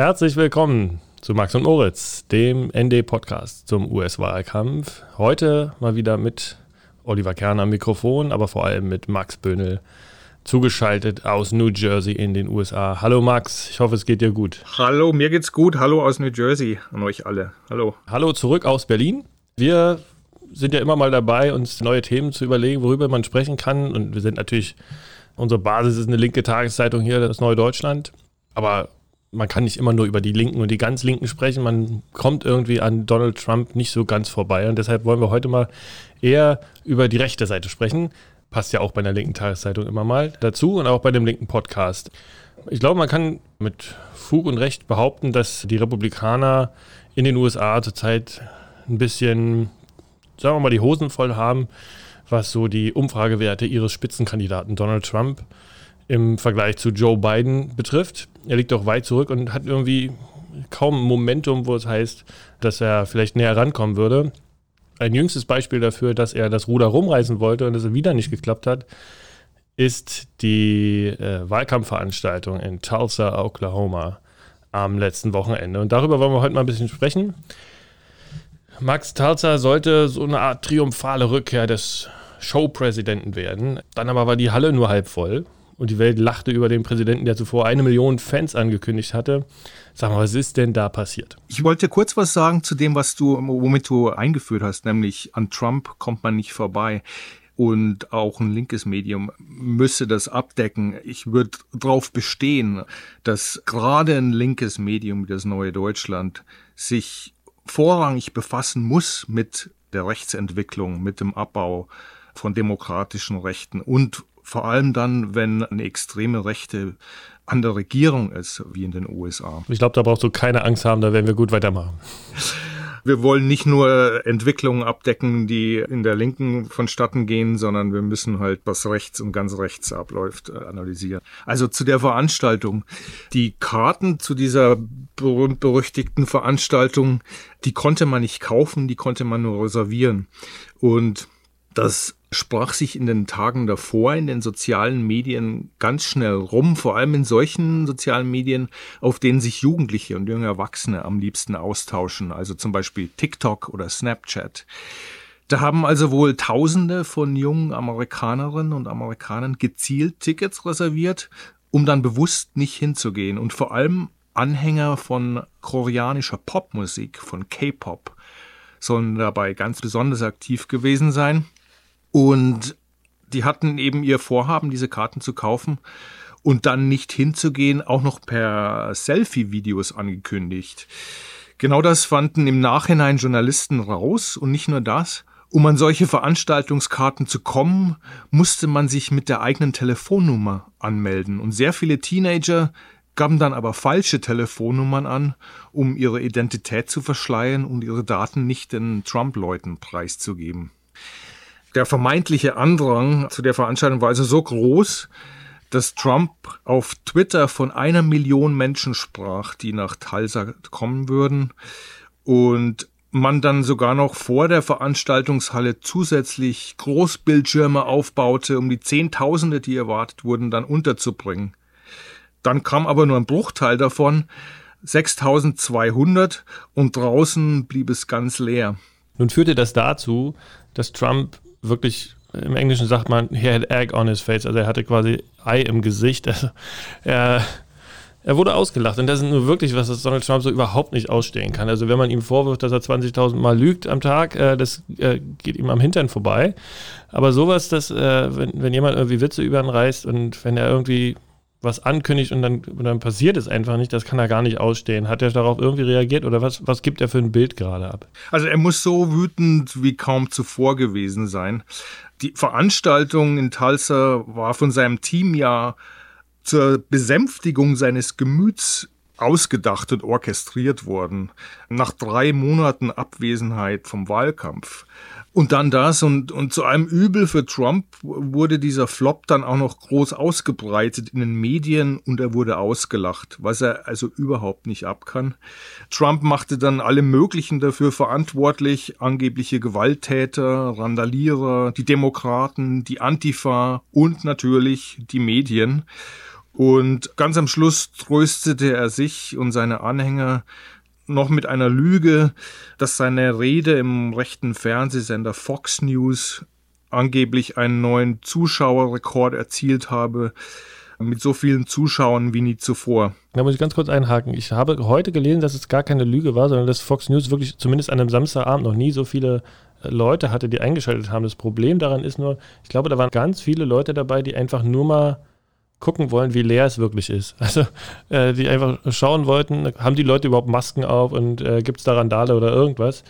Herzlich willkommen zu Max und Moritz, dem ND-Podcast zum US-Wahlkampf. Heute mal wieder mit Oliver Kerner am Mikrofon, aber vor allem mit Max Böhnel zugeschaltet aus New Jersey in den USA. Hallo Max, ich hoffe es geht dir gut. Hallo, mir geht's gut. Hallo aus New Jersey an euch alle. Hallo. Hallo zurück aus Berlin. Wir sind ja immer mal dabei, uns neue Themen zu überlegen, worüber man sprechen kann. Und wir sind natürlich, unsere Basis ist eine linke Tageszeitung hier, das Neue Deutschland. Aber man kann nicht immer nur über die Linken und die ganz Linken sprechen. Man kommt irgendwie an Donald Trump nicht so ganz vorbei. Und deshalb wollen wir heute mal eher über die rechte Seite sprechen. Passt ja auch bei einer linken Tageszeitung immer mal dazu und auch bei dem linken Podcast. Ich glaube, man kann mit Fug und Recht behaupten, dass die Republikaner in den USA zurzeit ein bisschen, sagen wir mal, die Hosen voll haben, was so die Umfragewerte ihres Spitzenkandidaten Donald Trump im Vergleich zu Joe Biden betrifft. Er liegt auch weit zurück und hat irgendwie kaum Momentum, wo es heißt, dass er vielleicht näher rankommen würde. Ein jüngstes Beispiel dafür, dass er das Ruder rumreißen wollte und es wieder nicht geklappt hat, ist die äh, Wahlkampfveranstaltung in Tulsa, Oklahoma am letzten Wochenende. Und darüber wollen wir heute mal ein bisschen sprechen. Max Tulsa sollte so eine Art triumphale Rückkehr des Showpräsidenten werden. Dann aber war die Halle nur halb voll und die Welt lachte über den Präsidenten, der zuvor eine Million Fans angekündigt hatte. Sag mal, was ist denn da passiert? Ich wollte kurz was sagen zu dem, was du, womit du eingeführt hast, nämlich an Trump kommt man nicht vorbei. Und auch ein linkes Medium müsse das abdecken. Ich würde darauf bestehen, dass gerade ein linkes Medium wie das Neue Deutschland sich vorrangig befassen muss mit der Rechtsentwicklung, mit dem Abbau von demokratischen Rechten und vor allem dann, wenn eine extreme Rechte an der Regierung ist, wie in den USA. Ich glaube, da brauchst du keine Angst haben, da werden wir gut weitermachen. Wir wollen nicht nur Entwicklungen abdecken, die in der Linken vonstatten gehen, sondern wir müssen halt, was rechts und ganz rechts abläuft, äh, analysieren. Also zu der Veranstaltung. Die Karten zu dieser berühmt-berüchtigten Veranstaltung, die konnte man nicht kaufen, die konnte man nur reservieren. Und das sprach sich in den Tagen davor in den sozialen Medien ganz schnell rum, vor allem in solchen sozialen Medien, auf denen sich Jugendliche und junge Erwachsene am liebsten austauschen, also zum Beispiel TikTok oder Snapchat. Da haben also wohl Tausende von jungen Amerikanerinnen und Amerikanern gezielt Tickets reserviert, um dann bewusst nicht hinzugehen und vor allem Anhänger von koreanischer Popmusik, von K-Pop, sollen dabei ganz besonders aktiv gewesen sein. Und die hatten eben ihr Vorhaben, diese Karten zu kaufen und dann nicht hinzugehen, auch noch per Selfie-Videos angekündigt. Genau das fanden im Nachhinein Journalisten raus und nicht nur das. Um an solche Veranstaltungskarten zu kommen, musste man sich mit der eigenen Telefonnummer anmelden. Und sehr viele Teenager gaben dann aber falsche Telefonnummern an, um ihre Identität zu verschleiern und ihre Daten nicht den Trump-Leuten preiszugeben. Der vermeintliche Andrang zu der Veranstaltung war also so groß, dass Trump auf Twitter von einer Million Menschen sprach, die nach Tulsa kommen würden und man dann sogar noch vor der Veranstaltungshalle zusätzlich Großbildschirme aufbaute, um die Zehntausende, die erwartet wurden, dann unterzubringen. Dann kam aber nur ein Bruchteil davon, 6200 und draußen blieb es ganz leer. Nun führte das dazu, dass Trump wirklich, im Englischen sagt man, he had egg on his face, also er hatte quasi Ei im Gesicht. Also er, er wurde ausgelacht und das ist nur wirklich was, das Donald Trump so überhaupt nicht ausstehen kann. Also wenn man ihm vorwirft, dass er 20.000 Mal lügt am Tag, äh, das äh, geht ihm am Hintern vorbei. Aber sowas, dass äh, wenn, wenn jemand irgendwie Witze über ihn reißt und wenn er irgendwie was ankündigt und dann, und dann passiert es einfach nicht, das kann er gar nicht ausstehen. Hat er darauf irgendwie reagiert oder was, was gibt er für ein Bild gerade ab? Also er muss so wütend wie kaum zuvor gewesen sein. Die Veranstaltung in Tulsa war von seinem Team ja zur Besänftigung seines Gemüts ausgedacht und orchestriert worden. Nach drei Monaten Abwesenheit vom Wahlkampf. Und dann das und, und zu einem Übel für Trump wurde dieser Flop dann auch noch groß ausgebreitet in den Medien und er wurde ausgelacht, was er also überhaupt nicht abkann. Trump machte dann alle möglichen dafür verantwortlich, angebliche Gewalttäter, Randalierer, die Demokraten, die Antifa und natürlich die Medien. Und ganz am Schluss tröstete er sich und seine Anhänger noch mit einer Lüge, dass seine Rede im rechten Fernsehsender Fox News angeblich einen neuen Zuschauerrekord erzielt habe mit so vielen Zuschauern wie nie zuvor. Da muss ich ganz kurz einhaken. Ich habe heute gelesen, dass es gar keine Lüge war, sondern dass Fox News wirklich zumindest an einem Samstagabend noch nie so viele äh, Leute hatte, die eingeschaltet haben. Das Problem daran ist nur, ich glaube, da waren ganz viele Leute dabei, die einfach nur mal gucken wollen, wie leer es wirklich ist. Also äh, die einfach schauen wollten, haben die Leute überhaupt Masken auf und äh, gibt es da Randale oder irgendwas.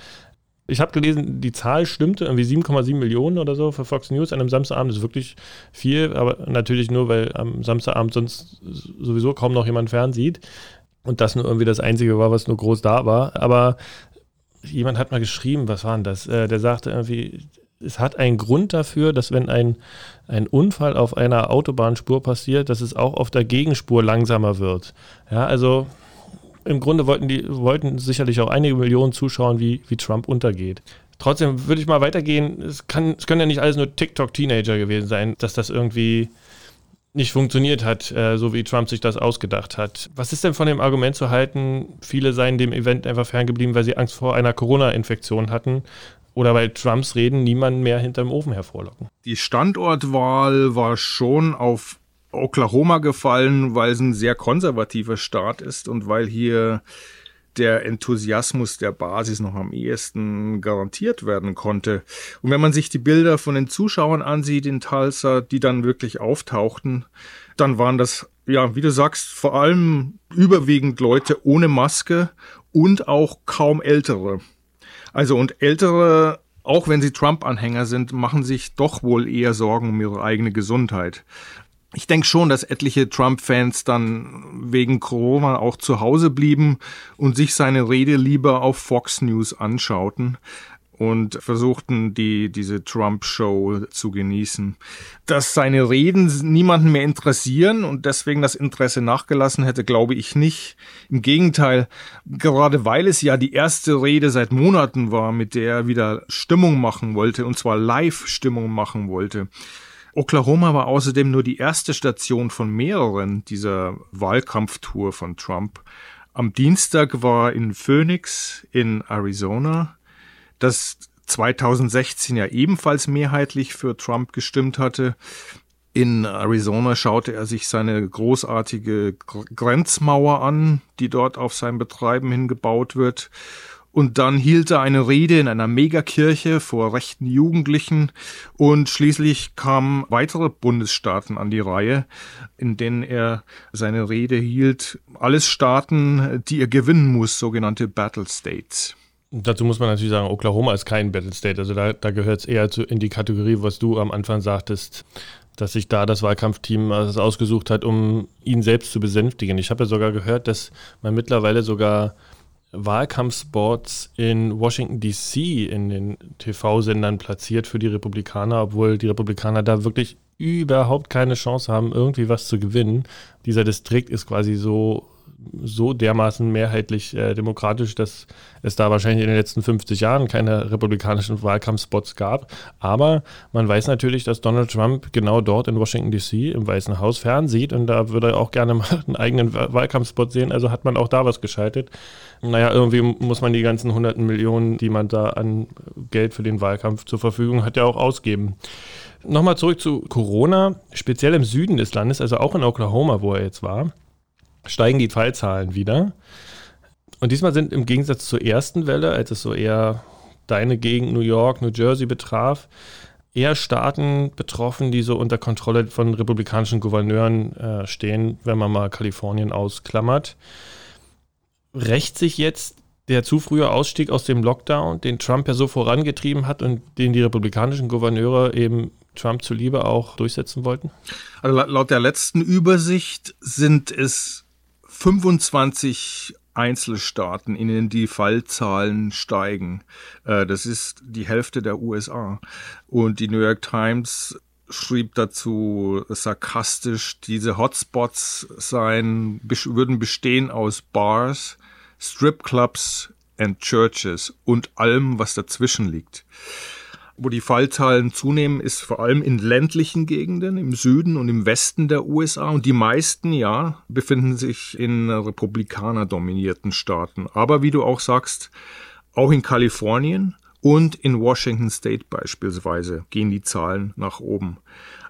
Ich habe gelesen, die Zahl stimmte, irgendwie 7,7 Millionen oder so für Fox News an einem Samstagabend. Das ist wirklich viel, aber natürlich nur, weil am Samstagabend sonst sowieso kaum noch jemand fernsieht. Und das nur irgendwie das Einzige war, was nur groß da war. Aber jemand hat mal geschrieben, was war denn das? Äh, der sagte irgendwie, es hat einen Grund dafür, dass wenn ein, ein Unfall auf einer Autobahnspur passiert, dass es auch auf der Gegenspur langsamer wird. Ja, also im Grunde wollten die wollten sicherlich auch einige Millionen zuschauen, wie, wie Trump untergeht. Trotzdem würde ich mal weitergehen. Es, kann, es können ja nicht alles nur TikTok-Teenager gewesen sein, dass das irgendwie nicht funktioniert hat, äh, so wie Trump sich das ausgedacht hat. Was ist denn von dem Argument zu halten, viele seien dem Event einfach ferngeblieben, weil sie Angst vor einer Corona-Infektion hatten oder weil Trumps Reden niemanden mehr hinterm Ofen hervorlocken? Die Standortwahl war schon auf Oklahoma gefallen, weil es ein sehr konservativer Staat ist und weil hier der Enthusiasmus der Basis noch am ehesten garantiert werden konnte. Und wenn man sich die Bilder von den Zuschauern ansieht in Tulsa, die dann wirklich auftauchten, dann waren das, ja, wie du sagst, vor allem überwiegend Leute ohne Maske und auch kaum ältere. Also und ältere, auch wenn sie Trump-Anhänger sind, machen sich doch wohl eher Sorgen um ihre eigene Gesundheit. Ich denke schon, dass etliche Trump-Fans dann wegen Corona auch zu Hause blieben und sich seine Rede lieber auf Fox News anschauten und versuchten, die, diese Trump-Show zu genießen. Dass seine Reden niemanden mehr interessieren und deswegen das Interesse nachgelassen hätte, glaube ich nicht. Im Gegenteil, gerade weil es ja die erste Rede seit Monaten war, mit der er wieder Stimmung machen wollte, und zwar Live-Stimmung machen wollte, Oklahoma war außerdem nur die erste Station von mehreren dieser Wahlkampftour von Trump. Am Dienstag war in Phoenix in Arizona, das 2016 ja ebenfalls mehrheitlich für Trump gestimmt hatte. In Arizona schaute er sich seine großartige Grenzmauer an, die dort auf sein Betreiben hingebaut wird. Und dann hielt er eine Rede in einer Megakirche vor rechten Jugendlichen und schließlich kamen weitere Bundesstaaten an die Reihe, in denen er seine Rede hielt. Alles Staaten, die er gewinnen muss, sogenannte Battle States. Dazu muss man natürlich sagen, Oklahoma ist kein Battle State. Also da, da gehört es eher zu, in die Kategorie, was du am Anfang sagtest, dass sich da das Wahlkampfteam ausgesucht hat, um ihn selbst zu besänftigen. Ich habe ja sogar gehört, dass man mittlerweile sogar Wahlkampfspots in Washington DC in den TV-Sendern platziert für die Republikaner, obwohl die Republikaner da wirklich überhaupt keine Chance haben, irgendwie was zu gewinnen. Dieser Distrikt ist quasi so so dermaßen mehrheitlich äh, demokratisch, dass es da wahrscheinlich in den letzten 50 Jahren keine republikanischen Wahlkampfspots gab. Aber man weiß natürlich, dass Donald Trump genau dort in Washington DC im Weißen Haus fernsieht und da würde er auch gerne mal einen eigenen Wahlkampfspot sehen. Also hat man auch da was geschaltet. Naja, irgendwie muss man die ganzen hunderten Millionen, die man da an Geld für den Wahlkampf zur Verfügung hat, ja auch ausgeben. Nochmal zurück zu Corona, speziell im Süden des Landes, also auch in Oklahoma, wo er jetzt war steigen die Fallzahlen wieder. Und diesmal sind im Gegensatz zur ersten Welle, als es so eher deine Gegend New York, New Jersey betraf, eher Staaten betroffen, die so unter Kontrolle von republikanischen Gouverneuren äh, stehen, wenn man mal Kalifornien ausklammert. Rächt sich jetzt der zu frühe Ausstieg aus dem Lockdown, den Trump ja so vorangetrieben hat und den die republikanischen Gouverneure eben Trump zuliebe auch durchsetzen wollten? Also laut der letzten Übersicht sind es 25 Einzelstaaten, in denen die Fallzahlen steigen. Äh, das ist die Hälfte der USA. Und die New York Times schrieb dazu sarkastisch, diese Hotspots seien, würden bestehen aus Bars, Stripclubs and Churches und allem, was dazwischen liegt. Wo die Fallzahlen zunehmen, ist vor allem in ländlichen Gegenden im Süden und im Westen der USA. Und die meisten, ja, befinden sich in republikanerdominierten Staaten. Aber wie du auch sagst, auch in Kalifornien und in Washington State beispielsweise gehen die Zahlen nach oben.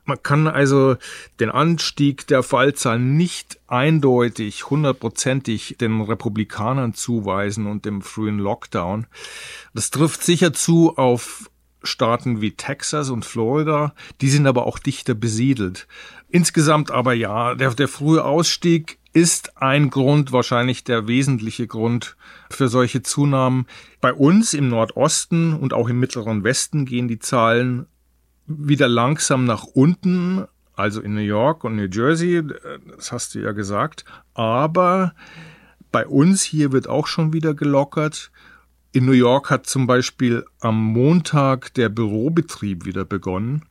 Man kann also den Anstieg der Fallzahlen nicht eindeutig, hundertprozentig den Republikanern zuweisen und dem frühen Lockdown. Das trifft sicher zu auf Staaten wie Texas und Florida, die sind aber auch dichter besiedelt. Insgesamt aber ja, der, der frühe Ausstieg ist ein Grund, wahrscheinlich der wesentliche Grund für solche Zunahmen. Bei uns im Nordosten und auch im mittleren Westen gehen die Zahlen wieder langsam nach unten, also in New York und New Jersey, das hast du ja gesagt, aber bei uns hier wird auch schon wieder gelockert. In New York hat zum Beispiel am Montag der Bürobetrieb wieder begonnen.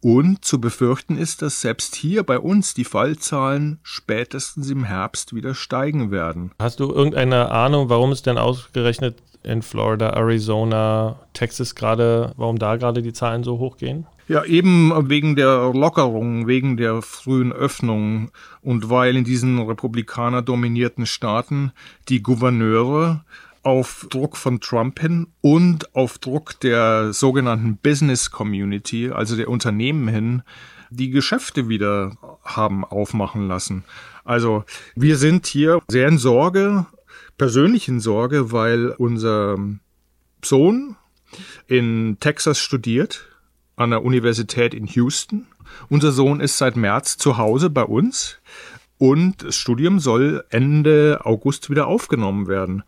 Und zu befürchten ist, dass selbst hier bei uns die Fallzahlen spätestens im Herbst wieder steigen werden. Hast du irgendeine Ahnung, warum es denn ausgerechnet in Florida, Arizona, Texas gerade, warum da gerade die Zahlen so hoch gehen? Ja, eben wegen der Lockerung, wegen der frühen Öffnung und weil in diesen republikaner dominierten Staaten die Gouverneure auf Druck von Trump hin und auf Druck der sogenannten Business Community, also der Unternehmen hin, die Geschäfte wieder haben aufmachen lassen. Also wir sind hier sehr in Sorge, persönlich in Sorge, weil unser Sohn in Texas studiert, an der Universität in Houston. Unser Sohn ist seit März zu Hause bei uns und das Studium soll Ende August wieder aufgenommen werden.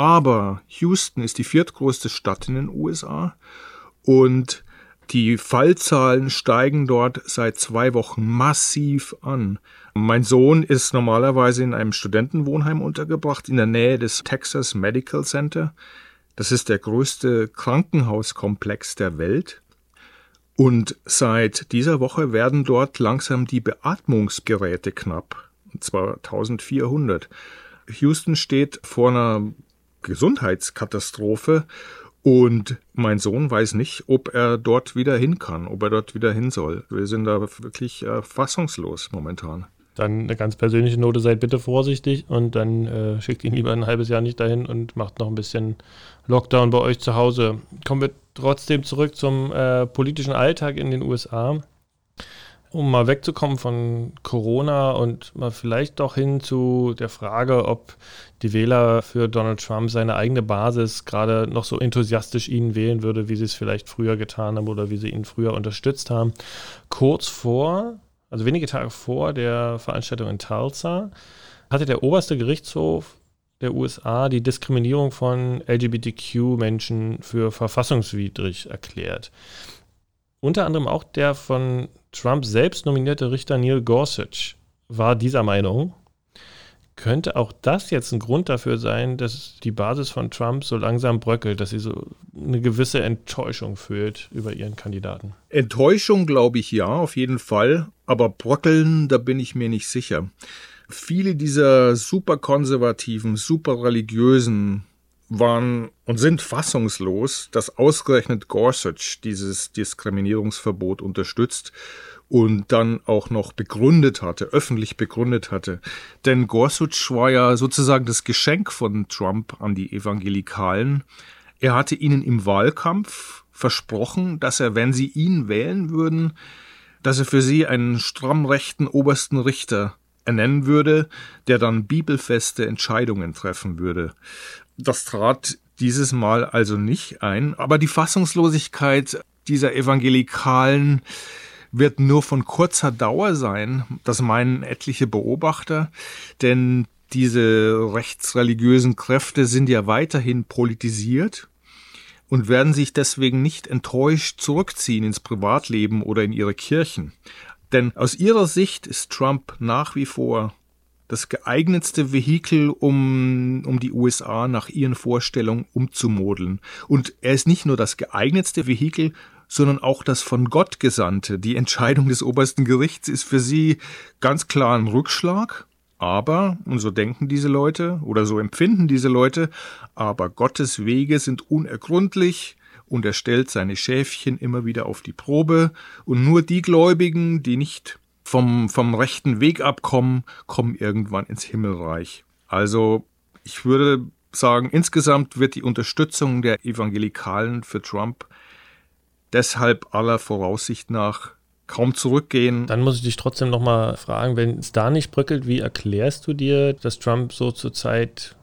Aber Houston ist die viertgrößte Stadt in den USA und die Fallzahlen steigen dort seit zwei Wochen massiv an. Mein Sohn ist normalerweise in einem Studentenwohnheim untergebracht in der Nähe des Texas Medical Center. Das ist der größte Krankenhauskomplex der Welt. Und seit dieser Woche werden dort langsam die Beatmungsgeräte knapp. Und zwar 1400. Houston steht vor einer Gesundheitskatastrophe und mein Sohn weiß nicht, ob er dort wieder hin kann, ob er dort wieder hin soll. Wir sind da wirklich äh, fassungslos momentan. Dann eine ganz persönliche Note, seid bitte vorsichtig und dann äh, schickt ihn lieber ein halbes Jahr nicht dahin und macht noch ein bisschen Lockdown bei euch zu Hause. Kommen wir trotzdem zurück zum äh, politischen Alltag in den USA um mal wegzukommen von Corona und mal vielleicht doch hin zu der Frage, ob die Wähler für Donald Trump seine eigene Basis gerade noch so enthusiastisch ihn wählen würde, wie sie es vielleicht früher getan haben oder wie sie ihn früher unterstützt haben. Kurz vor, also wenige Tage vor der Veranstaltung in Tulsa, hatte der oberste Gerichtshof der USA die Diskriminierung von LGBTQ-Menschen für verfassungswidrig erklärt. Unter anderem auch der von Trump selbst nominierte Richter Neil Gorsuch war dieser Meinung. Könnte auch das jetzt ein Grund dafür sein, dass die Basis von Trump so langsam bröckelt, dass sie so eine gewisse Enttäuschung fühlt über ihren Kandidaten? Enttäuschung glaube ich ja, auf jeden Fall. Aber bröckeln, da bin ich mir nicht sicher. Viele dieser super konservativen, super religiösen waren und sind fassungslos, dass ausgerechnet Gorsuch dieses Diskriminierungsverbot unterstützt und dann auch noch begründet hatte, öffentlich begründet hatte. Denn Gorsuch war ja sozusagen das Geschenk von Trump an die Evangelikalen. Er hatte ihnen im Wahlkampf versprochen, dass er, wenn sie ihn wählen würden, dass er für sie einen stramm rechten obersten Richter ernennen würde, der dann bibelfeste Entscheidungen treffen würde. Das trat dieses Mal also nicht ein, aber die Fassungslosigkeit dieser Evangelikalen wird nur von kurzer Dauer sein, das meinen etliche Beobachter, denn diese rechtsreligiösen Kräfte sind ja weiterhin politisiert und werden sich deswegen nicht enttäuscht zurückziehen ins Privatleben oder in ihre Kirchen. Denn aus ihrer Sicht ist Trump nach wie vor das geeignetste Vehikel, um, um die USA nach ihren Vorstellungen umzumodeln. Und er ist nicht nur das geeignetste Vehikel, sondern auch das von Gott gesandte. Die Entscheidung des obersten Gerichts ist für sie ganz klar ein Rückschlag. Aber, und so denken diese Leute oder so empfinden diese Leute, aber Gottes Wege sind unergründlich und er stellt seine Schäfchen immer wieder auf die Probe und nur die Gläubigen, die nicht vom, vom rechten Weg abkommen, kommen irgendwann ins Himmelreich. Also ich würde sagen, insgesamt wird die Unterstützung der Evangelikalen für Trump deshalb aller Voraussicht nach kaum zurückgehen. Dann muss ich dich trotzdem nochmal fragen, wenn es da nicht bröckelt, wie erklärst du dir, dass Trump so zurzeit,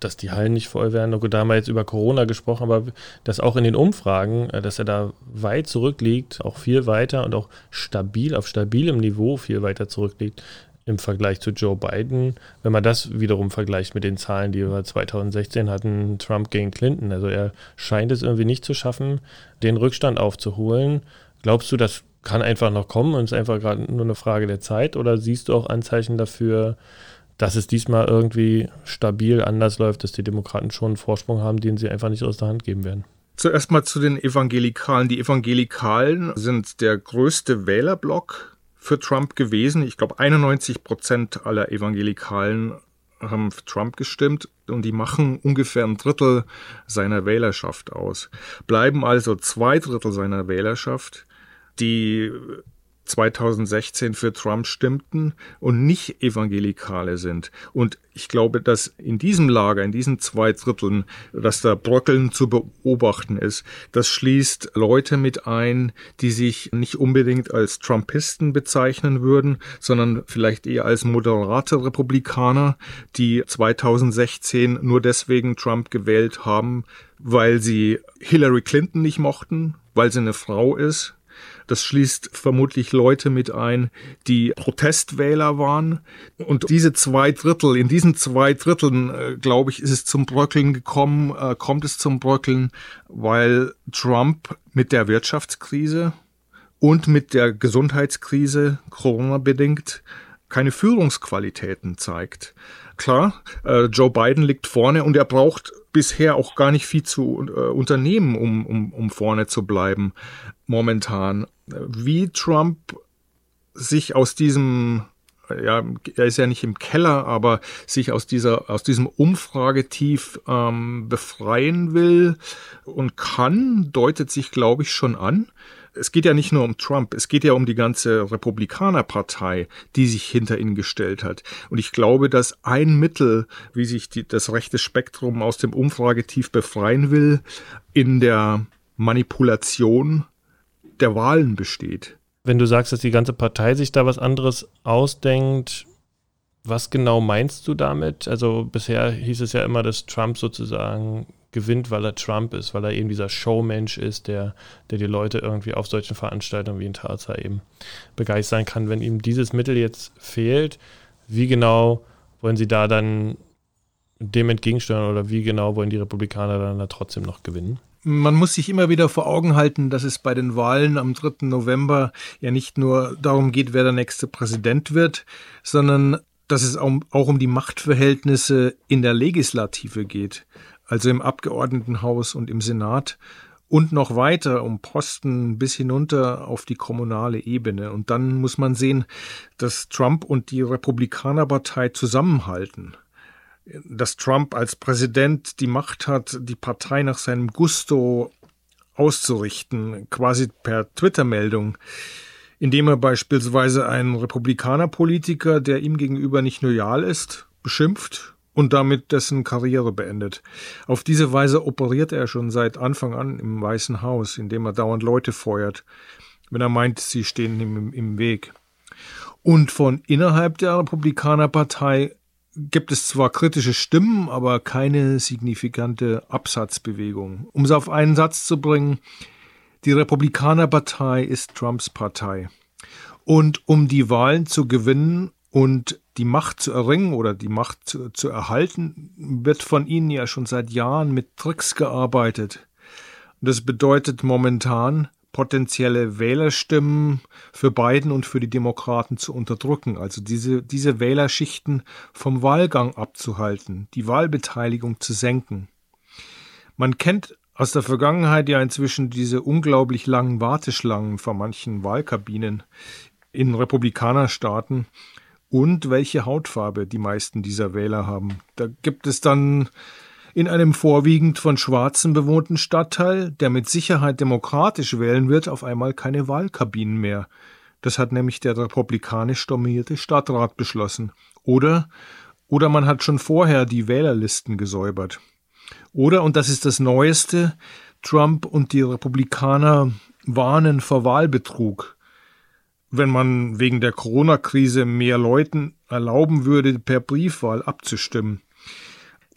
dass die Hallen nicht voll werden? Okay, da haben wir jetzt über Corona gesprochen, aber dass auch in den Umfragen, äh, dass er da weit zurückliegt, auch viel weiter und auch stabil, auf stabilem Niveau viel weiter zurückliegt im Vergleich zu Joe Biden. Wenn man das wiederum vergleicht mit den Zahlen, die wir 2016 hatten, Trump gegen Clinton. Also er scheint es irgendwie nicht zu schaffen, den Rückstand aufzuholen. Glaubst du, das kann einfach noch kommen und ist einfach gerade nur eine Frage der Zeit? Oder siehst du auch Anzeichen dafür, dass es diesmal irgendwie stabil anders läuft, dass die Demokraten schon einen Vorsprung haben, den sie einfach nicht aus der Hand geben werden? Zuerst mal zu den Evangelikalen. Die Evangelikalen sind der größte Wählerblock für Trump gewesen. Ich glaube, 91 Prozent aller Evangelikalen haben für Trump gestimmt und die machen ungefähr ein Drittel seiner Wählerschaft aus. Bleiben also zwei Drittel seiner Wählerschaft, die 2016 für Trump stimmten und nicht Evangelikale sind. Und ich glaube, dass in diesem Lager, in diesen zwei Dritteln, dass da Bröckeln zu beobachten ist. Das schließt Leute mit ein, die sich nicht unbedingt als Trumpisten bezeichnen würden, sondern vielleicht eher als moderate Republikaner, die 2016 nur deswegen Trump gewählt haben, weil sie Hillary Clinton nicht mochten, weil sie eine Frau ist, das schließt vermutlich Leute mit ein, die Protestwähler waren. Und diese zwei Drittel, in diesen zwei Dritteln, äh, glaube ich, ist es zum Bröckeln gekommen, äh, kommt es zum Bröckeln, weil Trump mit der Wirtschaftskrise und mit der Gesundheitskrise, Corona bedingt, keine Führungsqualitäten zeigt. Klar, äh, Joe Biden liegt vorne und er braucht bisher auch gar nicht viel zu unternehmen, um, um, um vorne zu bleiben momentan. Wie Trump sich aus diesem ja, er ist ja nicht im Keller, aber sich aus dieser, aus diesem Umfragetief ähm, befreien will und kann, deutet sich, glaube ich, schon an es geht ja nicht nur um Trump, es geht ja um die ganze Republikanerpartei, die sich hinter ihn gestellt hat. Und ich glaube, dass ein Mittel, wie sich die, das rechte Spektrum aus dem Umfragetief befreien will, in der Manipulation der Wahlen besteht. Wenn du sagst, dass die ganze Partei sich da was anderes ausdenkt, was genau meinst du damit? Also bisher hieß es ja immer, dass Trump sozusagen gewinnt, weil er Trump ist, weil er eben dieser Showmensch ist, der, der die Leute irgendwie auf solchen Veranstaltungen wie in Tarza eben begeistern kann. Wenn ihm dieses Mittel jetzt fehlt, wie genau wollen sie da dann dem entgegensteuern oder wie genau wollen die Republikaner dann da trotzdem noch gewinnen? Man muss sich immer wieder vor Augen halten, dass es bei den Wahlen am 3. November ja nicht nur darum geht, wer der nächste Präsident wird, sondern dass es auch um die Machtverhältnisse in der Legislative geht also im Abgeordnetenhaus und im Senat und noch weiter um Posten bis hinunter auf die kommunale Ebene. Und dann muss man sehen, dass Trump und die Republikanerpartei zusammenhalten. Dass Trump als Präsident die Macht hat, die Partei nach seinem Gusto auszurichten, quasi per Twitter-Meldung, indem er beispielsweise einen Republikanerpolitiker, der ihm gegenüber nicht loyal ist, beschimpft und damit dessen Karriere beendet. Auf diese Weise operiert er schon seit Anfang an im Weißen Haus, indem er dauernd Leute feuert, wenn er meint, sie stehen ihm im Weg. Und von innerhalb der Republikanerpartei gibt es zwar kritische Stimmen, aber keine signifikante Absatzbewegung. Um es auf einen Satz zu bringen, die Republikanerpartei ist Trumps Partei. Und um die Wahlen zu gewinnen und die Macht zu erringen oder die Macht zu, zu erhalten, wird von ihnen ja schon seit Jahren mit Tricks gearbeitet. Das bedeutet momentan, potenzielle Wählerstimmen für Biden und für die Demokraten zu unterdrücken, also diese, diese Wählerschichten vom Wahlgang abzuhalten, die Wahlbeteiligung zu senken. Man kennt aus der Vergangenheit ja inzwischen diese unglaublich langen Warteschlangen vor manchen Wahlkabinen in Republikanerstaaten und welche Hautfarbe die meisten dieser Wähler haben. Da gibt es dann in einem vorwiegend von Schwarzen bewohnten Stadtteil, der mit Sicherheit demokratisch wählen wird, auf einmal keine Wahlkabinen mehr. Das hat nämlich der republikanisch dominierte Stadtrat beschlossen. Oder, oder man hat schon vorher die Wählerlisten gesäubert. Oder, und das ist das Neueste, Trump und die Republikaner warnen vor Wahlbetrug. Wenn man wegen der Corona-Krise mehr Leuten erlauben würde, per Briefwahl abzustimmen.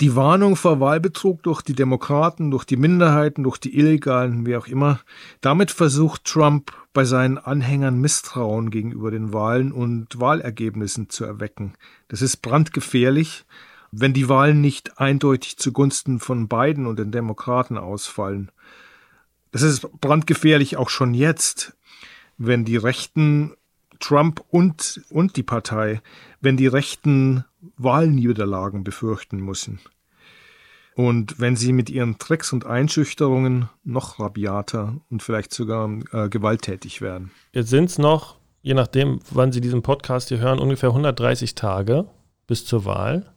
Die Warnung vor Wahlbetrug durch die Demokraten, durch die Minderheiten, durch die Illegalen, wie auch immer, damit versucht Trump bei seinen Anhängern Misstrauen gegenüber den Wahlen und Wahlergebnissen zu erwecken. Das ist brandgefährlich, wenn die Wahlen nicht eindeutig zugunsten von Biden und den Demokraten ausfallen. Das ist brandgefährlich auch schon jetzt, wenn die Rechten Trump und, und die Partei, wenn die Rechten Wahlniederlagen befürchten müssen. Und wenn sie mit ihren Tricks und Einschüchterungen noch rabiater und vielleicht sogar äh, gewalttätig werden. Jetzt sind es noch, je nachdem, wann Sie diesen Podcast hier hören, ungefähr 130 Tage bis zur Wahl.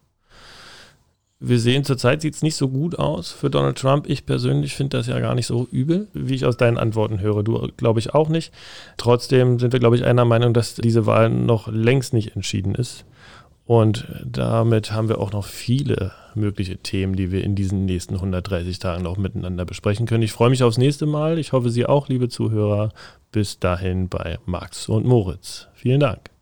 Wir sehen zurzeit sieht es nicht so gut aus für Donald Trump. Ich persönlich finde das ja gar nicht so übel, wie ich aus deinen Antworten höre. Du glaube ich auch nicht. Trotzdem sind wir, glaube ich, einer Meinung, dass diese Wahl noch längst nicht entschieden ist. Und damit haben wir auch noch viele mögliche Themen, die wir in diesen nächsten 130 Tagen noch miteinander besprechen können. Ich freue mich aufs nächste Mal. Ich hoffe, Sie auch, liebe Zuhörer. Bis dahin bei Max und Moritz. Vielen Dank.